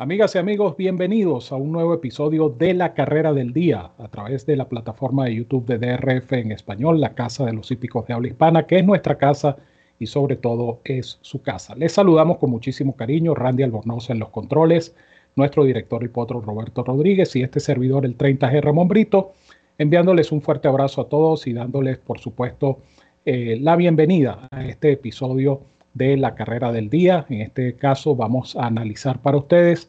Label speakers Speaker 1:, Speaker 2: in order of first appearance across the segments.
Speaker 1: Amigas y amigos, bienvenidos a un nuevo episodio de La Carrera del Día a través de la plataforma de YouTube de DRF en español, la Casa de los Hípicos de Habla Hispana, que es nuestra casa y sobre todo es su casa. Les saludamos con muchísimo cariño, Randy Albornoz en los controles, nuestro director y potro Roberto Rodríguez y este servidor el 30G Ramón Brito, enviándoles un fuerte abrazo a todos y dándoles, por supuesto, eh, la bienvenida a este episodio de la carrera del día. En este caso vamos a analizar para ustedes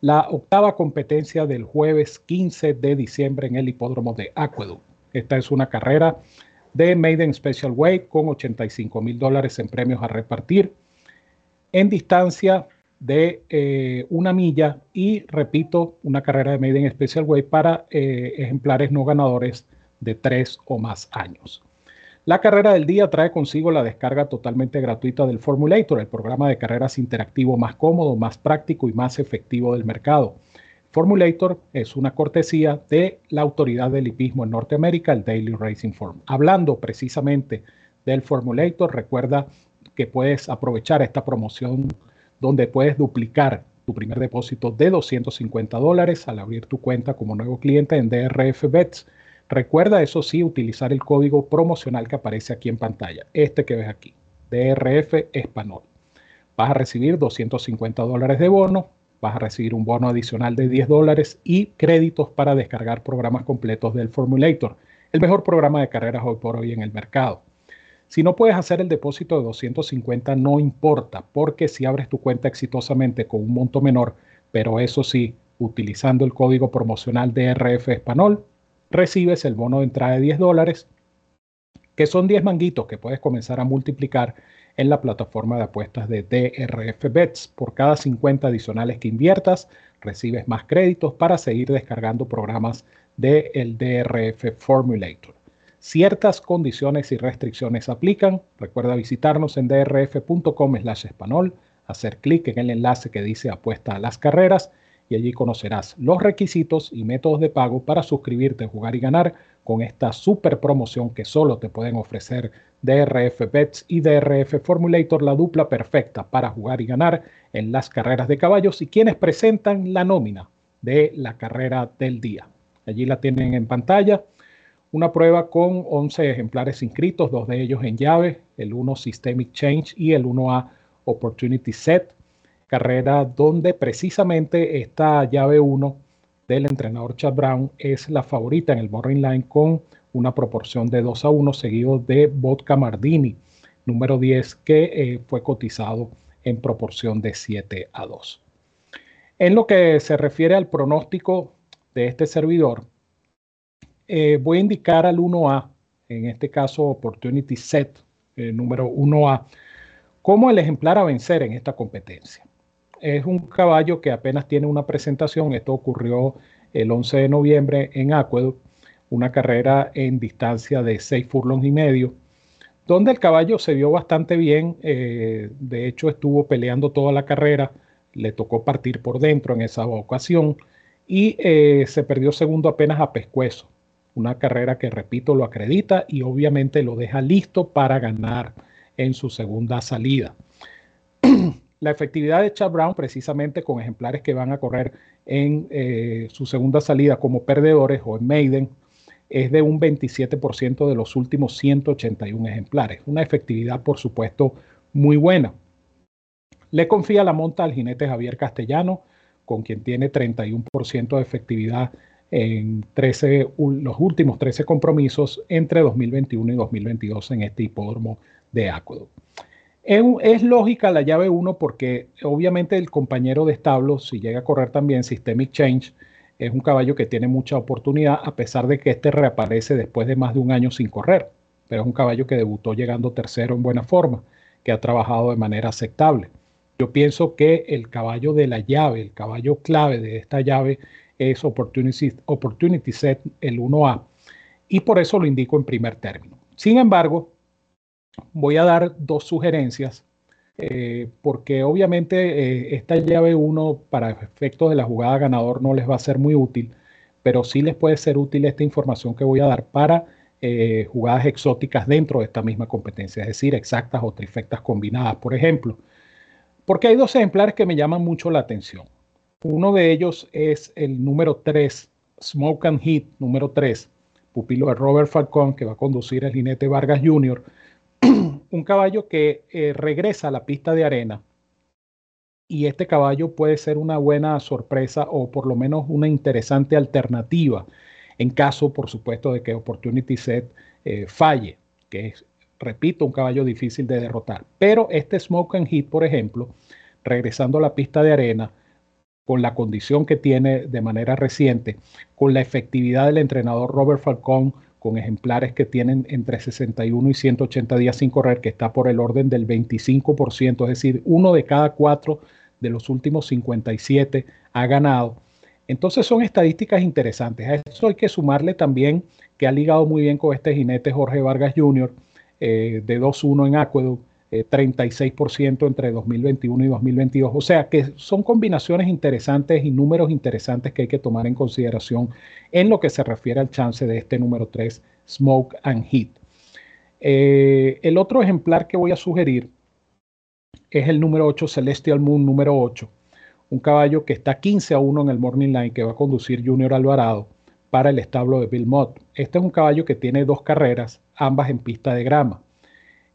Speaker 1: la octava competencia del jueves 15 de diciembre en el hipódromo de Aqueduct. Esta es una carrera de Maiden Special Weight con 85 mil dólares en premios a repartir en distancia de eh, una milla y repito, una carrera de Maiden Special Weight para eh, ejemplares no ganadores de tres o más años. La carrera del día trae consigo la descarga totalmente gratuita del Formulator, el programa de carreras interactivo más cómodo, más práctico y más efectivo del mercado. Formulator es una cortesía de la autoridad del hipismo en Norteamérica, el Daily Racing Form. Hablando precisamente del Formulator, recuerda que puedes aprovechar esta promoción donde puedes duplicar tu primer depósito de 250 dólares al abrir tu cuenta como nuevo cliente en DRF Bets Recuerda, eso sí, utilizar el código promocional que aparece aquí en pantalla, este que ves aquí, DRF Español. Vas a recibir 250 dólares de bono, vas a recibir un bono adicional de 10 dólares y créditos para descargar programas completos del Formulator, el mejor programa de carreras hoy por hoy en el mercado. Si no puedes hacer el depósito de 250, no importa, porque si abres tu cuenta exitosamente con un monto menor, pero eso sí, utilizando el código promocional DRF Español, recibes el bono de entrada de 10 dólares, que son 10 manguitos que puedes comenzar a multiplicar en la plataforma de apuestas de DRF Bets. Por cada 50 adicionales que inviertas, recibes más créditos para seguir descargando programas del DRF Formulator. Ciertas condiciones y restricciones aplican. Recuerda visitarnos en drf.com slash español, hacer clic en el enlace que dice apuesta a las carreras y allí conocerás los requisitos y métodos de pago para suscribirte, jugar y ganar con esta super promoción que solo te pueden ofrecer DRF Bets y DRF Formulator, la dupla perfecta para jugar y ganar en las carreras de caballos y quienes presentan la nómina de la carrera del día. Allí la tienen en pantalla. Una prueba con 11 ejemplares inscritos, dos de ellos en llave, el 1 Systemic Change y el 1A Opportunity Set carrera donde precisamente esta llave 1 del entrenador Chad Brown es la favorita en el Morning Line con una proporción de 2 a 1 seguido de Vodka Mardini, número 10, que eh, fue cotizado en proporción de 7 a 2. En lo que se refiere al pronóstico de este servidor, eh, voy a indicar al 1A, en este caso Opportunity Set, el número 1A, como el ejemplar a vencer en esta competencia es un caballo que apenas tiene una presentación. Esto ocurrió el 11 de noviembre en Aqueduct, una carrera en distancia de 6 furlongs y medio, donde el caballo se vio bastante bien. Eh, de hecho, estuvo peleando toda la carrera. Le tocó partir por dentro en esa ocasión y eh, se perdió segundo apenas a pescuezo. Una carrera que, repito, lo acredita y obviamente lo deja listo para ganar en su segunda salida. La efectividad de Chad Brown, precisamente con ejemplares que van a correr en eh, su segunda salida como perdedores o en Maiden, es de un 27% de los últimos 181 ejemplares. Una efectividad, por supuesto, muy buena. Le confía la monta al jinete Javier Castellano, con quien tiene 31% de efectividad en 13, los últimos 13 compromisos entre 2021 y 2022 en este hipódromo de Aqueduct. Es, lógica la llave 1 porque obviamente el compañero de establo, si llega a correr también Systemic Change, es un caballo que tiene mucha oportunidad a pesar de que este reaparece después de más de un año sin correr. Pero es un caballo que debutó llegando tercero en buena forma, que ha trabajado de manera aceptable. Yo pienso que el caballo de la llave, el caballo clave de esta llave es Opportunity, Opportunity Set, el 1A, y por eso lo indico en primer término. Sin embargo, voy a dar dos sugerencias, eh, porque obviamente eh, esta llave 1 para efectos de la jugada ganador no les va a ser muy útil, pero sí les puede ser útil esta información que voy a dar para eh, jugadas exóticas dentro de esta misma competencia, es decir, exactas o trifectas combinadas, por ejemplo. Porque hay dos ejemplares que me llaman mucho la atención. Uno de ellos es el número 3, Smoke and Heat, número 3, pupilo de Robert Falcón, que va a conducir el jinete Vargas Jr., un caballo que eh, regresa a la pista de arena. Y este caballo puede ser una buena sorpresa o por lo menos una interesante alternativa en caso, por supuesto, de que Opportunity Set eh, falle, que es, repito, un caballo difícil de derrotar. Pero este Smoke and Heat, por ejemplo, regresando a la pista de arena, con la condición que tiene de manera reciente, con la efectividad del entrenador Robert Falcón, con ejemplares que tienen entre 61 y 180 días sin correr, que está por el orden del 25%, es decir, uno de cada cuatro de los últimos 57 ha ganado. Entonces son estadísticas interesantes. A eso hay que sumarle también que ha ligado muy bien con este jinete Jorge Vargas Jr. Eh, de 2-1 en Aqueduct, 36% entre 2021 y 2022. O sea que son combinaciones interesantes y números interesantes que hay que tomar en consideración en lo que se refiere al chance de este número 3, Smoke and Heat. Eh, el otro ejemplar que voy a sugerir es el número 8, Celestial Moon número 8, un caballo que está 15 a 1 en el Morning Line que va a conducir Junior Alvarado para el establo de Bill Mott. Este es un caballo que tiene dos carreras, ambas en pista de grama.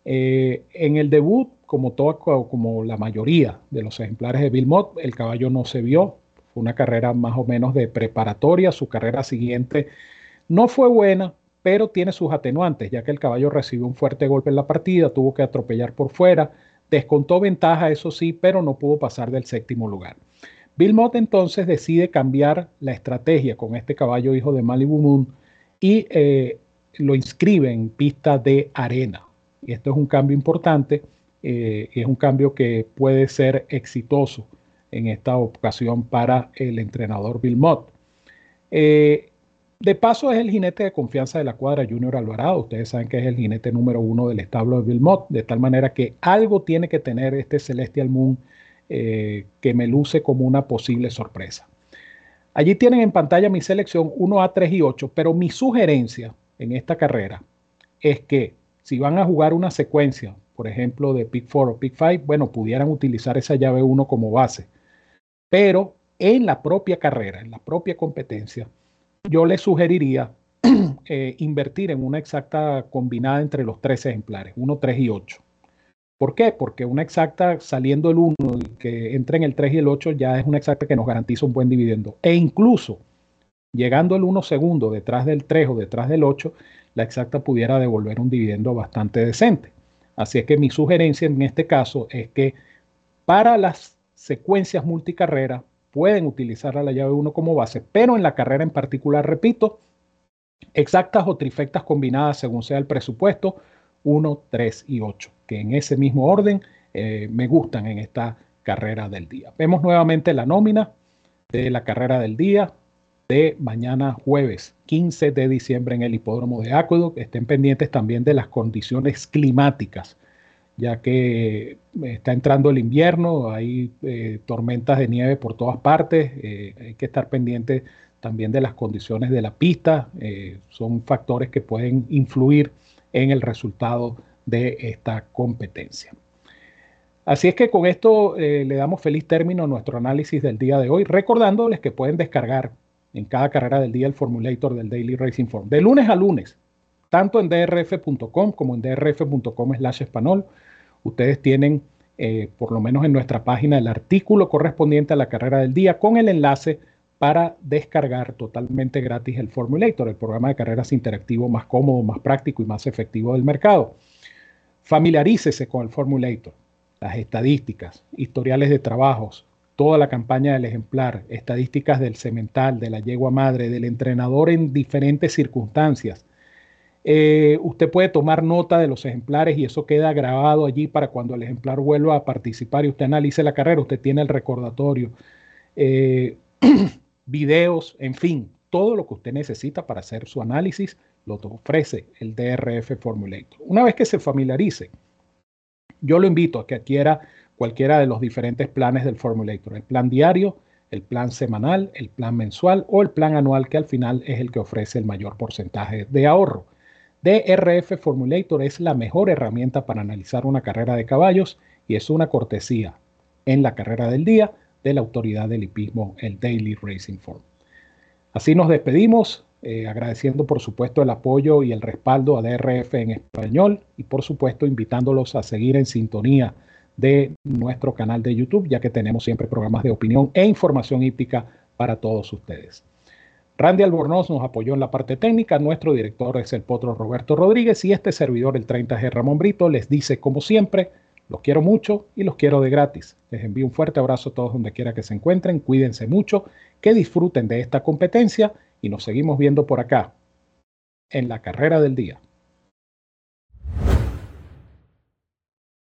Speaker 1: Eh, en el debut, como, todo, como la mayoría de los ejemplares de Bill Mott, el caballo no se vio. Fue una carrera más o menos de preparatoria. Su carrera siguiente no fue buena, pero tiene sus atenuantes, ya que el caballo recibió un fuerte golpe en la partida, tuvo que atropellar por fuera, descontó ventaja, eso sí, pero no pudo pasar del séptimo lugar. Bill Mott entonces decide cambiar la estrategia con este caballo hijo de Malibu Moon y eh, lo inscribe en pista de arena. Y esto es un cambio importante, eh, es un cambio que puede ser exitoso en esta ocasión para el entrenador Bill Mott. Eh, de paso es el jinete de confianza de la cuadra Junior Alvarado. Ustedes saben que es el jinete número uno del establo de Bill de tal manera que algo tiene que tener este Celestial Moon eh, que me luce como una posible sorpresa. Allí tienen en pantalla mi selección 1A, 3 y 8, pero mi sugerencia en esta carrera es que si van a jugar una secuencia, por ejemplo, de pick 4 o pick 5, bueno, pudieran utilizar esa llave 1 como base. Pero en la propia carrera, en la propia competencia, yo les sugeriría eh, invertir en una exacta combinada entre los tres ejemplares, 1, 3 y 8. ¿Por qué? Porque una exacta saliendo el 1 y que entre en el 3 y el 8 ya es una exacta que nos garantiza un buen dividendo. E incluso llegando el 1 segundo detrás del 3 o detrás del 8, la exacta pudiera devolver un dividendo bastante decente. Así es que mi sugerencia en este caso es que para las secuencias multicarrera pueden utilizar a la llave 1 como base, pero en la carrera en particular, repito, exactas o trifectas combinadas según sea el presupuesto, 1, 3 y 8, que en ese mismo orden eh, me gustan en esta carrera del día. Vemos nuevamente la nómina de la carrera del día de mañana jueves 15 de diciembre en el hipódromo de Aqueduct. Estén pendientes también de las condiciones climáticas, ya que está entrando el invierno, hay eh, tormentas de nieve por todas partes, eh, hay que estar pendientes también de las condiciones de la pista, son factores que pueden influir en el resultado de esta competencia. Así es que con esto eh, le damos feliz término a nuestro análisis del día de hoy, recordándoles que pueden descargar en cada carrera del día el formulator del Daily Racing Form, de lunes a lunes, tanto en drf.com como en drf.com slash español. Ustedes tienen, eh, por lo menos en nuestra página, el artículo correspondiente a la carrera del día con el enlace para descargar totalmente gratis el Formulator, el programa de carreras interactivo más cómodo, más práctico y más efectivo del mercado. Familiarícese con el Formulator, las estadísticas, historiales de trabajos, toda la campaña del ejemplar, estadísticas del cemental, de la yegua madre, del entrenador en diferentes circunstancias. Eh, usted puede tomar nota de los ejemplares y eso queda grabado allí para cuando el ejemplar vuelva a participar y usted analice la carrera, usted tiene el recordatorio. Eh, videos, en fin, todo lo que usted necesita para hacer su análisis lo ofrece el DRF Formulator. Una vez que se familiarice, yo lo invito a que adquiera cualquiera de los diferentes planes del Formulator, el plan diario, el plan semanal, el plan mensual o el plan anual que al final es el que ofrece el mayor porcentaje de ahorro. DRF Formulator es la mejor herramienta para analizar una carrera de caballos y es una cortesía en la carrera del día de la autoridad del hipismo, el Daily Racing Form. Así nos despedimos, eh, agradeciendo por supuesto el apoyo y el respaldo a DRF en español y por supuesto invitándolos a seguir en sintonía de nuestro canal de YouTube, ya que tenemos siempre programas de opinión e información hípica para todos ustedes. Randy Albornoz nos apoyó en la parte técnica, nuestro director es el potro Roberto Rodríguez y este servidor, el 30G Ramón Brito, les dice como siempre, los quiero mucho y los quiero de gratis. Les envío un fuerte abrazo a todos donde quiera que se encuentren, cuídense mucho, que disfruten de esta competencia y nos seguimos viendo por acá en la carrera del día.